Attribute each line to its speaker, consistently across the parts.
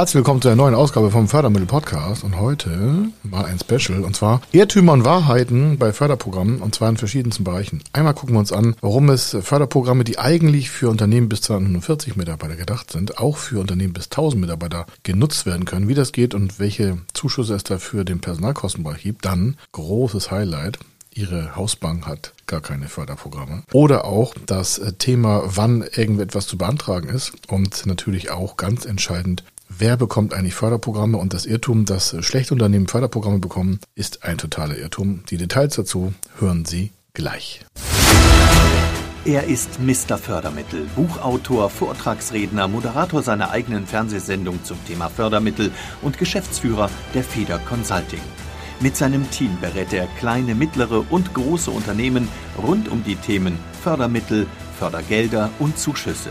Speaker 1: Herzlich willkommen zu einer neuen Ausgabe vom Fördermittel Podcast und heute mal ein Special und zwar Irrtümer und Wahrheiten bei Förderprogrammen und zwar in verschiedensten Bereichen. Einmal gucken wir uns an, warum es Förderprogramme, die eigentlich für Unternehmen bis 240 Mitarbeiter gedacht sind, auch für Unternehmen bis 1000 Mitarbeiter genutzt werden können, wie das geht und welche Zuschüsse es dafür den Personalkostenbereich gibt. Dann großes Highlight, Ihre Hausbank hat gar keine Förderprogramme. Oder auch das Thema, wann irgendetwas zu beantragen ist. Und natürlich auch ganz entscheidend, wer bekommt eigentlich Förderprogramme? Und das Irrtum, dass schlechte Unternehmen Förderprogramme bekommen, ist ein totaler Irrtum. Die Details dazu hören Sie gleich.
Speaker 2: Er ist Mr. Fördermittel, Buchautor, Vortragsredner, Moderator seiner eigenen Fernsehsendung zum Thema Fördermittel und Geschäftsführer der Feder Consulting. Mit seinem Team berät er kleine, mittlere und große Unternehmen rund um die Themen Fördermittel, Fördergelder und Zuschüsse.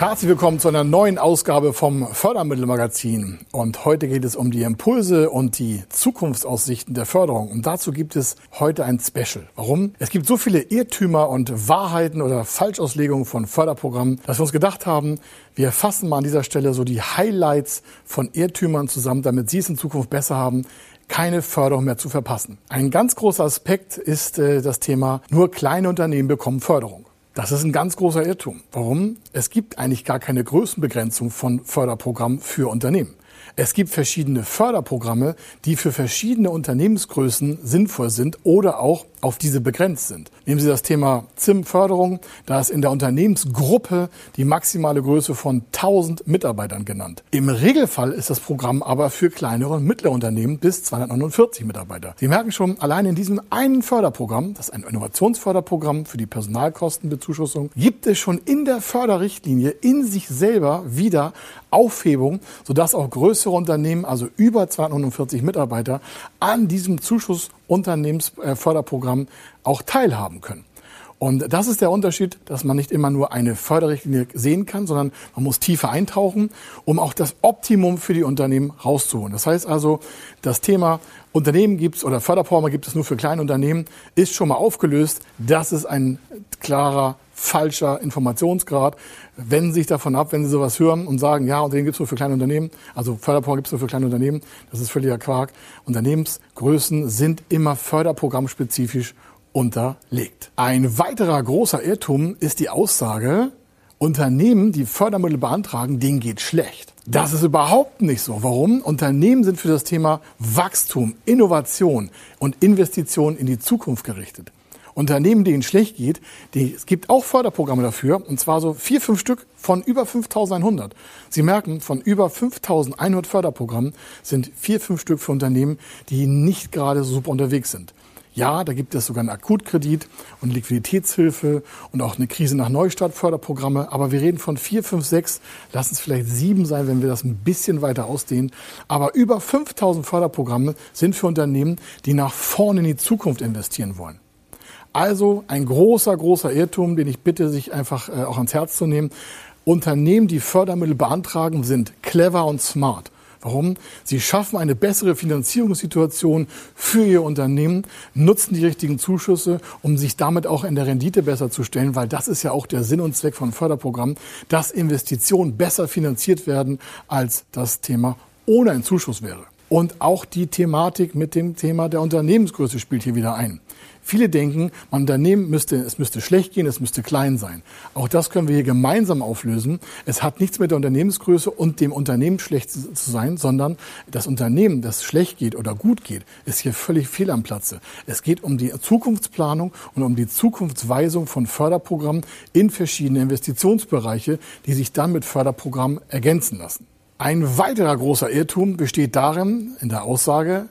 Speaker 1: Herzlich willkommen zu einer neuen Ausgabe vom Fördermittelmagazin. Und heute geht es um die Impulse und die Zukunftsaussichten der Förderung. Und dazu gibt es heute ein Special. Warum? Es gibt so viele Irrtümer und Wahrheiten oder Falschauslegungen von Förderprogrammen, dass wir uns gedacht haben, wir fassen mal an dieser Stelle so die Highlights von Irrtümern zusammen, damit Sie es in Zukunft besser haben, keine Förderung mehr zu verpassen. Ein ganz großer Aspekt ist äh, das Thema, nur kleine Unternehmen bekommen Förderung. Das ist ein ganz großer Irrtum. Warum? Es gibt eigentlich gar keine Größenbegrenzung von Förderprogrammen für Unternehmen. Es gibt verschiedene Förderprogramme, die für verschiedene Unternehmensgrößen sinnvoll sind oder auch auf diese begrenzt sind. Nehmen Sie das Thema ZIM-Förderung. Da ist in der Unternehmensgruppe die maximale Größe von 1000 Mitarbeitern genannt. Im Regelfall ist das Programm aber für kleinere und mittlere Unternehmen bis 249 Mitarbeiter. Sie merken schon, allein in diesem einen Förderprogramm, das ist ein Innovationsförderprogramm für die Personalkostenbezuschussung, gibt es schon in der Förderrichtlinie in sich selber wieder Aufhebung, sodass auch größere Unternehmen, also über 249 Mitarbeiter, an diesem Zuschuss-Unternehmensförderprogramm auch teilhaben können. Und das ist der Unterschied, dass man nicht immer nur eine Förderrichtlinie sehen kann, sondern man muss tiefer eintauchen, um auch das Optimum für die Unternehmen rauszuholen. Das heißt also, das Thema Unternehmen gibt es oder Förderprogramme gibt es nur für kleine Unternehmen, ist schon mal aufgelöst. Das ist ein klarer falscher Informationsgrad. Wenden Sie sich davon ab, wenn Sie sowas hören und sagen, ja, Unternehmen gibt es nur für kleine Unternehmen, also Förderprogramm gibt es nur für kleine Unternehmen. Das ist völliger Quark. Unternehmensgrößen sind immer förderprogrammspezifisch unterlegt. Ein weiterer großer Irrtum ist die Aussage, Unternehmen, die Fördermittel beantragen, denen geht schlecht. Das ist überhaupt nicht so. Warum? Unternehmen sind für das Thema Wachstum, Innovation und Investition in die Zukunft gerichtet. Unternehmen, denen schlecht geht, die, es gibt auch Förderprogramme dafür, und zwar so vier, fünf Stück von über 5100. Sie merken, von über 5100 Förderprogrammen sind vier, fünf Stück für Unternehmen, die nicht gerade so super unterwegs sind. Ja, da gibt es sogar einen Akutkredit und Liquiditätshilfe und auch eine Krise nach Neustart Förderprogramme. Aber wir reden von vier, fünf, sechs, lass es vielleicht sieben sein, wenn wir das ein bisschen weiter ausdehnen. Aber über 5000 Förderprogramme sind für Unternehmen, die nach vorne in die Zukunft investieren wollen. Also ein großer, großer Irrtum, den ich bitte, sich einfach äh, auch ans Herz zu nehmen. Unternehmen, die Fördermittel beantragen, sind clever und smart. Warum? Sie schaffen eine bessere Finanzierungssituation für ihr Unternehmen, nutzen die richtigen Zuschüsse, um sich damit auch in der Rendite besser zu stellen, weil das ist ja auch der Sinn und Zweck von Förderprogrammen, dass Investitionen besser finanziert werden, als das Thema ohne einen Zuschuss wäre. Und auch die Thematik mit dem Thema der Unternehmensgröße spielt hier wieder ein. Viele denken, man Unternehmen müsste, es müsste schlecht gehen, es müsste klein sein. Auch das können wir hier gemeinsam auflösen. Es hat nichts mit der Unternehmensgröße und dem Unternehmen schlecht zu sein, sondern das Unternehmen, das schlecht geht oder gut geht, ist hier völlig fehl am Platze. Es geht um die Zukunftsplanung und um die Zukunftsweisung von Förderprogrammen in verschiedene Investitionsbereiche, die sich dann mit Förderprogrammen ergänzen lassen. Ein weiterer großer Irrtum besteht darin, in der Aussage,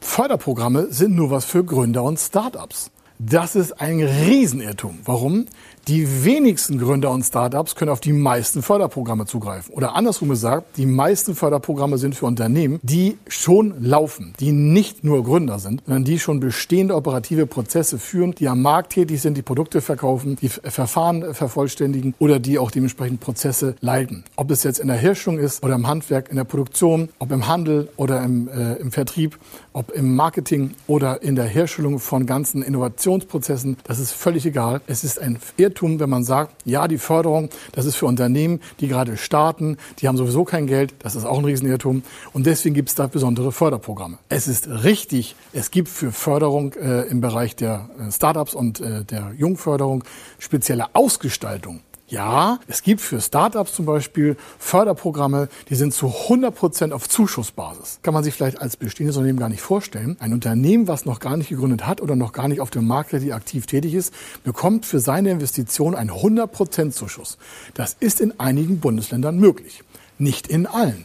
Speaker 1: Förderprogramme sind nur was für Gründer und Startups. Das ist ein Riesenirrtum. Warum? Die wenigsten Gründer und Startups können auf die meisten Förderprogramme zugreifen. Oder andersrum gesagt, die meisten Förderprogramme sind für Unternehmen, die schon laufen, die nicht nur Gründer sind, sondern die schon bestehende operative Prozesse führen, die am Markt tätig sind, die Produkte verkaufen, die Verfahren vervollständigen oder die auch dementsprechend Prozesse leiten. Ob es jetzt in der Herstellung ist oder im Handwerk, in der Produktion, ob im Handel oder im, äh, im Vertrieb, ob im Marketing oder in der Herstellung von ganzen Innovationsprozessen, das ist völlig egal. Es ist ein Irrtum, wenn man sagt, ja, die Förderung, das ist für Unternehmen, die gerade starten, die haben sowieso kein Geld, das ist auch ein Riesenirrtum und deswegen gibt es da besondere Förderprogramme. Es ist richtig, es gibt für Förderung äh, im Bereich der äh, Startups und äh, der Jungförderung spezielle Ausgestaltung. Ja, es gibt für Startups zum Beispiel Förderprogramme, die sind zu 100 Prozent auf Zuschussbasis. Kann man sich vielleicht als bestehendes Unternehmen gar nicht vorstellen. Ein Unternehmen, was noch gar nicht gegründet hat oder noch gar nicht auf dem Markt aktiv tätig ist, bekommt für seine Investition einen 100 Prozent Zuschuss. Das ist in einigen Bundesländern möglich. Nicht in allen.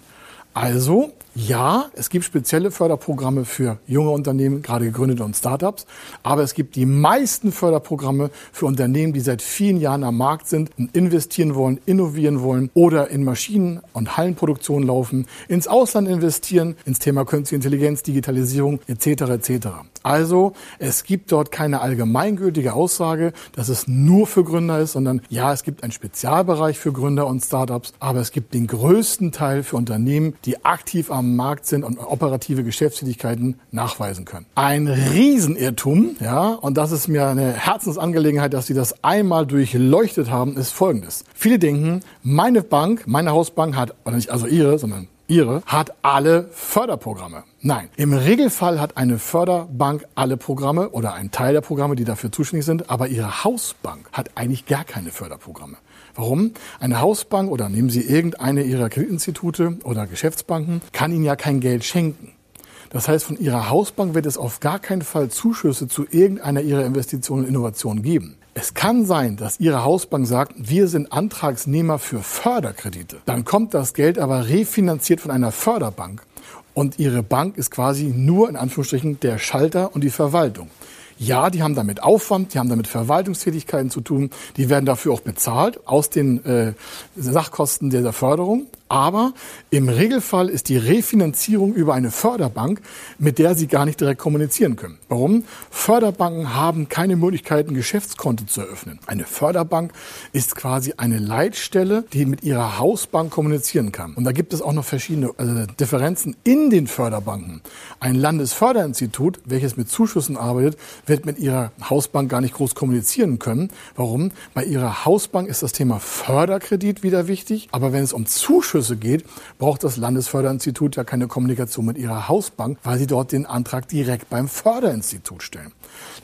Speaker 1: Also ja, es gibt spezielle Förderprogramme für junge Unternehmen, gerade gegründete und Startups. Aber es gibt die meisten Förderprogramme für Unternehmen, die seit vielen Jahren am Markt sind und investieren wollen, innovieren wollen oder in Maschinen- und Hallenproduktion laufen, ins Ausland investieren, ins Thema Künstliche Intelligenz, Digitalisierung etc. etc. Also es gibt dort keine allgemeingültige Aussage, dass es nur für Gründer ist, sondern ja, es gibt einen Spezialbereich für Gründer und Startups, aber es gibt den größten Teil für Unternehmen, die aktiv am am Markt sind und operative Geschäftstätigkeiten nachweisen können. Ein Riesenirrtum, ja, und das ist mir eine Herzensangelegenheit, dass Sie das einmal durchleuchtet haben, ist folgendes. Viele denken, meine Bank, meine Hausbank hat, oder nicht also Ihre, sondern Ihre, hat alle Förderprogramme. Nein, im Regelfall hat eine Förderbank alle Programme oder einen Teil der Programme, die dafür zuständig sind, aber Ihre Hausbank hat eigentlich gar keine Förderprogramme. Warum? Eine Hausbank oder nehmen Sie irgendeine Ihrer Kreditinstitute oder Geschäftsbanken, kann Ihnen ja kein Geld schenken. Das heißt, von Ihrer Hausbank wird es auf gar keinen Fall Zuschüsse zu irgendeiner Ihrer Investitionen und Innovationen geben. Es kann sein, dass Ihre Hausbank sagt, wir sind Antragsnehmer für Förderkredite. Dann kommt das Geld aber refinanziert von einer Förderbank. Und Ihre Bank ist quasi nur in Anführungsstrichen der Schalter und die Verwaltung. Ja, die haben damit Aufwand, die haben damit Verwaltungstätigkeiten zu tun, die werden dafür auch bezahlt aus den äh, Sachkosten der Förderung. Aber im Regelfall ist die Refinanzierung über eine Förderbank, mit der Sie gar nicht direkt kommunizieren können. Warum? Förderbanken haben keine Möglichkeit, ein Geschäftskonto zu eröffnen. Eine Förderbank ist quasi eine Leitstelle, die mit ihrer Hausbank kommunizieren kann. Und da gibt es auch noch verschiedene äh, Differenzen in den Förderbanken. Ein Landesförderinstitut, welches mit Zuschüssen arbeitet, wird mit ihrer Hausbank gar nicht groß kommunizieren können. Warum? Bei ihrer Hausbank ist das Thema Förderkredit wieder wichtig. Aber wenn es um Zuschüsse Zuschüsse geht, braucht das Landesförderinstitut ja keine Kommunikation mit ihrer Hausbank, weil sie dort den Antrag direkt beim Förderinstitut stellen.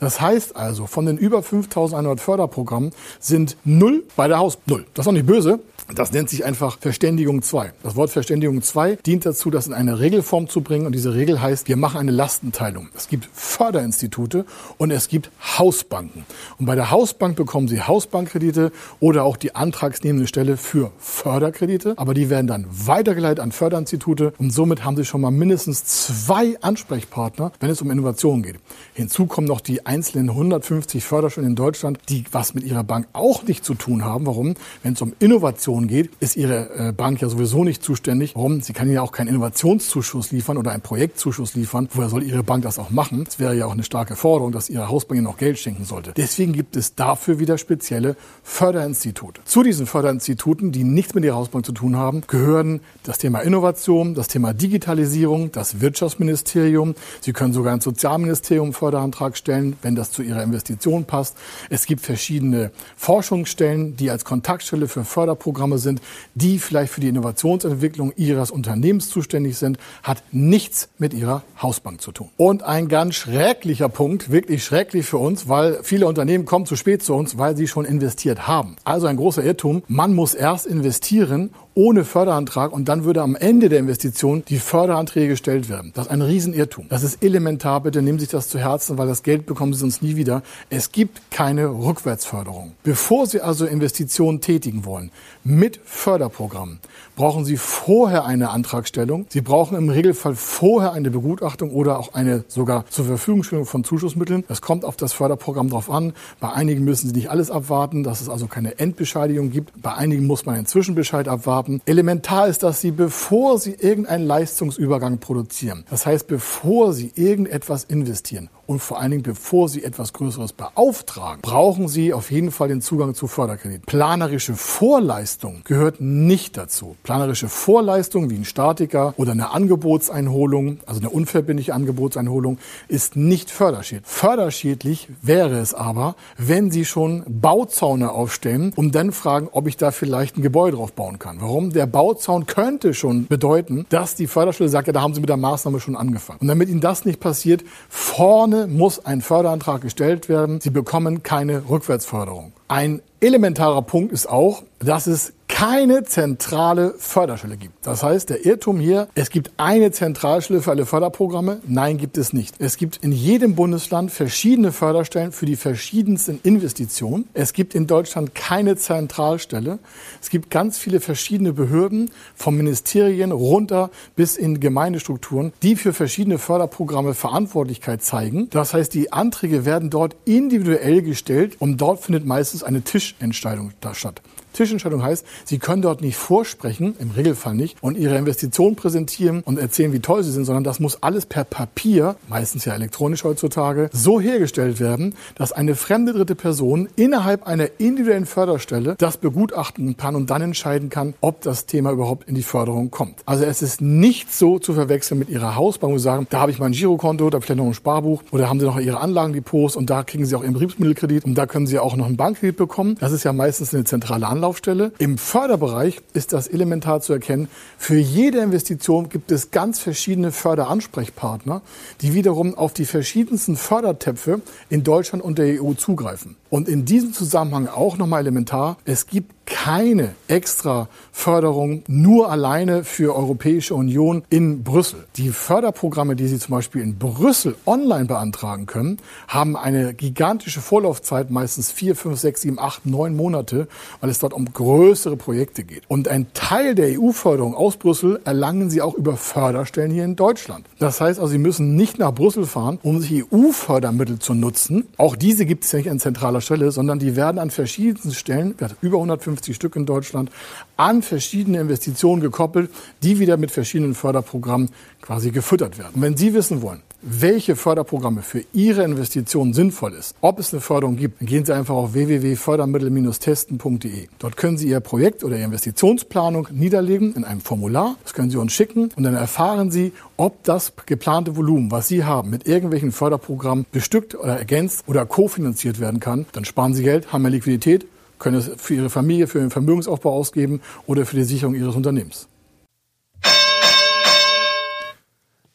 Speaker 1: Das heißt also, von den über 5100 Förderprogrammen sind null bei der Haus. Null. Das ist auch nicht böse. Das nennt sich einfach Verständigung 2. Das Wort Verständigung 2 dient dazu, das in eine Regelform zu bringen. Und diese Regel heißt, wir machen eine Lastenteilung. Es gibt Förderinstitute und es gibt Hausbanken. Und bei der Hausbank bekommen Sie Hausbankkredite oder auch die antragsnehmende Stelle für Förderkredite. Aber die werden dann weitergeleitet an Förderinstitute. Und somit haben Sie schon mal mindestens zwei Ansprechpartner, wenn es um Innovationen geht. Hinzu kommen noch die einzelnen 150 Förderschulen in Deutschland, die was mit ihrer Bank auch nicht zu tun haben. Warum? Wenn es um Innovation Innovation geht, ist Ihre äh, Bank ja sowieso nicht zuständig. Warum? Sie kann ja auch keinen Innovationszuschuss liefern oder einen Projektzuschuss liefern. Woher soll Ihre Bank das auch machen? Es wäre ja auch eine starke Forderung, dass Ihre Hausbank Ihnen auch Geld schenken sollte. Deswegen gibt es dafür wieder spezielle Förderinstitute. Zu diesen Förderinstituten, die nichts mit Ihrer Hausbank zu tun haben, gehören das Thema Innovation, das Thema Digitalisierung, das Wirtschaftsministerium. Sie können sogar ins Sozialministerium einen Förderantrag stellen, wenn das zu Ihrer Investition passt. Es gibt verschiedene Forschungsstellen, die als Kontaktstelle für Förderprogramme Programme sind, die vielleicht für die Innovationsentwicklung Ihres Unternehmens zuständig sind, hat nichts mit Ihrer Hausbank zu tun. Und ein ganz schrecklicher Punkt, wirklich schrecklich für uns, weil viele Unternehmen kommen zu spät zu uns, weil sie schon investiert haben. Also ein großer Irrtum. Man muss erst investieren, ohne Förderantrag und dann würde am Ende der Investition die Förderanträge gestellt werden. Das ist ein Riesenirrtum. Das ist elementar. Bitte nehmen Sie sich das zu Herzen, weil das Geld bekommen Sie sonst nie wieder. Es gibt keine Rückwärtsförderung. Bevor Sie also Investitionen tätigen wollen mit Förderprogrammen, brauchen Sie vorher eine Antragstellung. Sie brauchen im Regelfall vorher eine Begutachtung oder auch eine sogar zur Verfügungstellung von Zuschussmitteln. Es kommt auf das Förderprogramm drauf an. Bei einigen müssen Sie nicht alles abwarten, dass es also keine Endbescheidigung gibt. Bei einigen muss man einen Zwischenbescheid abwarten. Elementar ist, dass Sie, bevor Sie irgendeinen Leistungsübergang produzieren, das heißt, bevor Sie irgendetwas investieren und vor allen Dingen, bevor Sie etwas Größeres beauftragen, brauchen Sie auf jeden Fall den Zugang zu Förderkredit. Planerische Vorleistung gehört nicht dazu. Planerische Vorleistung wie ein Statiker oder eine Angebotseinholung, also eine unverbindliche Angebotseinholung, ist nicht förderschädlich. Förderschädlich wäre es aber, wenn Sie schon Bauzaune aufstellen und dann fragen, ob ich da vielleicht ein Gebäude drauf bauen kann. Warum? Der Bauzaun könnte schon bedeuten, dass die Förderstelle sagt, ja, da haben Sie mit der Maßnahme schon angefangen. Und damit Ihnen das nicht passiert, vorne muss ein Förderantrag gestellt werden. Sie bekommen keine Rückwärtsförderung. Ein elementarer Punkt ist auch, dass es keine zentrale Förderstelle gibt. Das heißt, der Irrtum hier, es gibt eine Zentralstelle für alle Förderprogramme. Nein, gibt es nicht. Es gibt in jedem Bundesland verschiedene Förderstellen für die verschiedensten Investitionen. Es gibt in Deutschland keine Zentralstelle. Es gibt ganz viele verschiedene Behörden, vom Ministerien runter bis in Gemeindestrukturen, die für verschiedene Förderprogramme Verantwortlichkeit zeigen. Das heißt, die Anträge werden dort individuell gestellt und dort findet meistens eine Tischentscheidung statt. Tischentscheidung heißt, Sie können dort nicht vorsprechen, im Regelfall nicht, und Ihre Investitionen präsentieren und erzählen, wie toll sie sind, sondern das muss alles per Papier, meistens ja elektronisch heutzutage, so hergestellt werden, dass eine fremde dritte Person innerhalb einer individuellen Förderstelle das begutachten kann und dann entscheiden kann, ob das Thema überhaupt in die Förderung kommt. Also es ist nicht so zu verwechseln mit Ihrer Hausbank, Sie sagen, da habe ich mein Girokonto, da vielleicht noch ein Sparbuch oder haben Sie noch Ihre Anlagendepots und da kriegen Sie auch Ihren Betriebsmittelkredit und da können Sie auch noch einen Bankkredit bekommen. Das ist ja meistens eine zentrale Anlage. Anlaufstelle. Im Förderbereich ist das elementar zu erkennen. Für jede Investition gibt es ganz verschiedene Förderansprechpartner, die wiederum auf die verschiedensten Fördertöpfe in Deutschland und der EU zugreifen. Und in diesem Zusammenhang auch nochmal elementar, es gibt keine extra Förderung nur alleine für Europäische Union in Brüssel. Die Förderprogramme, die Sie zum Beispiel in Brüssel online beantragen können, haben eine gigantische Vorlaufzeit, meistens vier, fünf, sechs, sieben, acht, neun Monate, weil es dort um größere Projekte geht. Und ein Teil der EU-Förderung aus Brüssel erlangen Sie auch über Förderstellen hier in Deutschland. Das heißt also, Sie müssen nicht nach Brüssel fahren, um sich EU-Fördermittel zu nutzen. Auch diese gibt es ja nicht an zentraler Stelle, sondern die werden an verschiedensten Stellen, über 150 150 Stück in Deutschland, an verschiedene Investitionen gekoppelt, die wieder mit verschiedenen Förderprogrammen quasi gefüttert werden. Wenn Sie wissen wollen, welche Förderprogramme für Ihre Investitionen sinnvoll ist, ob es eine Förderung gibt, gehen Sie einfach auf www.fördermittel-testen.de. Dort können Sie Ihr Projekt oder Ihre Investitionsplanung niederlegen in einem Formular. Das können Sie uns schicken und dann erfahren Sie, ob das geplante Volumen, was Sie haben, mit irgendwelchen Förderprogrammen bestückt oder ergänzt oder kofinanziert werden kann. Dann sparen Sie Geld, haben mehr Liquidität können es für ihre Familie, für den Vermögensaufbau ausgeben oder für die Sicherung ihres Unternehmens.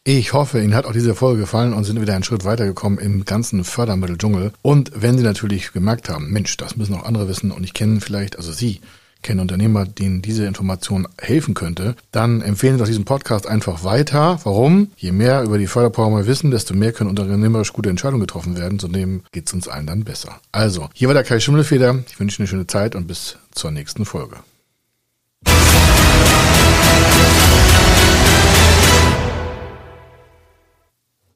Speaker 1: Ich hoffe, Ihnen hat auch diese Folge gefallen und sind wieder einen Schritt weitergekommen im ganzen Fördermitteldschungel. Und wenn Sie natürlich gemerkt haben, Mensch, das müssen auch andere wissen und ich kenne vielleicht, also Sie, kennen Unternehmer, denen diese Information helfen könnte, dann empfehlen Sie doch diesen Podcast einfach weiter. Warum? Je mehr über die Förderprogramme wissen, desto mehr können unternehmerisch gute Entscheidungen getroffen werden. Zudem geht es uns allen dann besser. Also, hier war der Kai Schimmelfeder. Ich wünsche Ihnen eine schöne Zeit und bis zur nächsten Folge.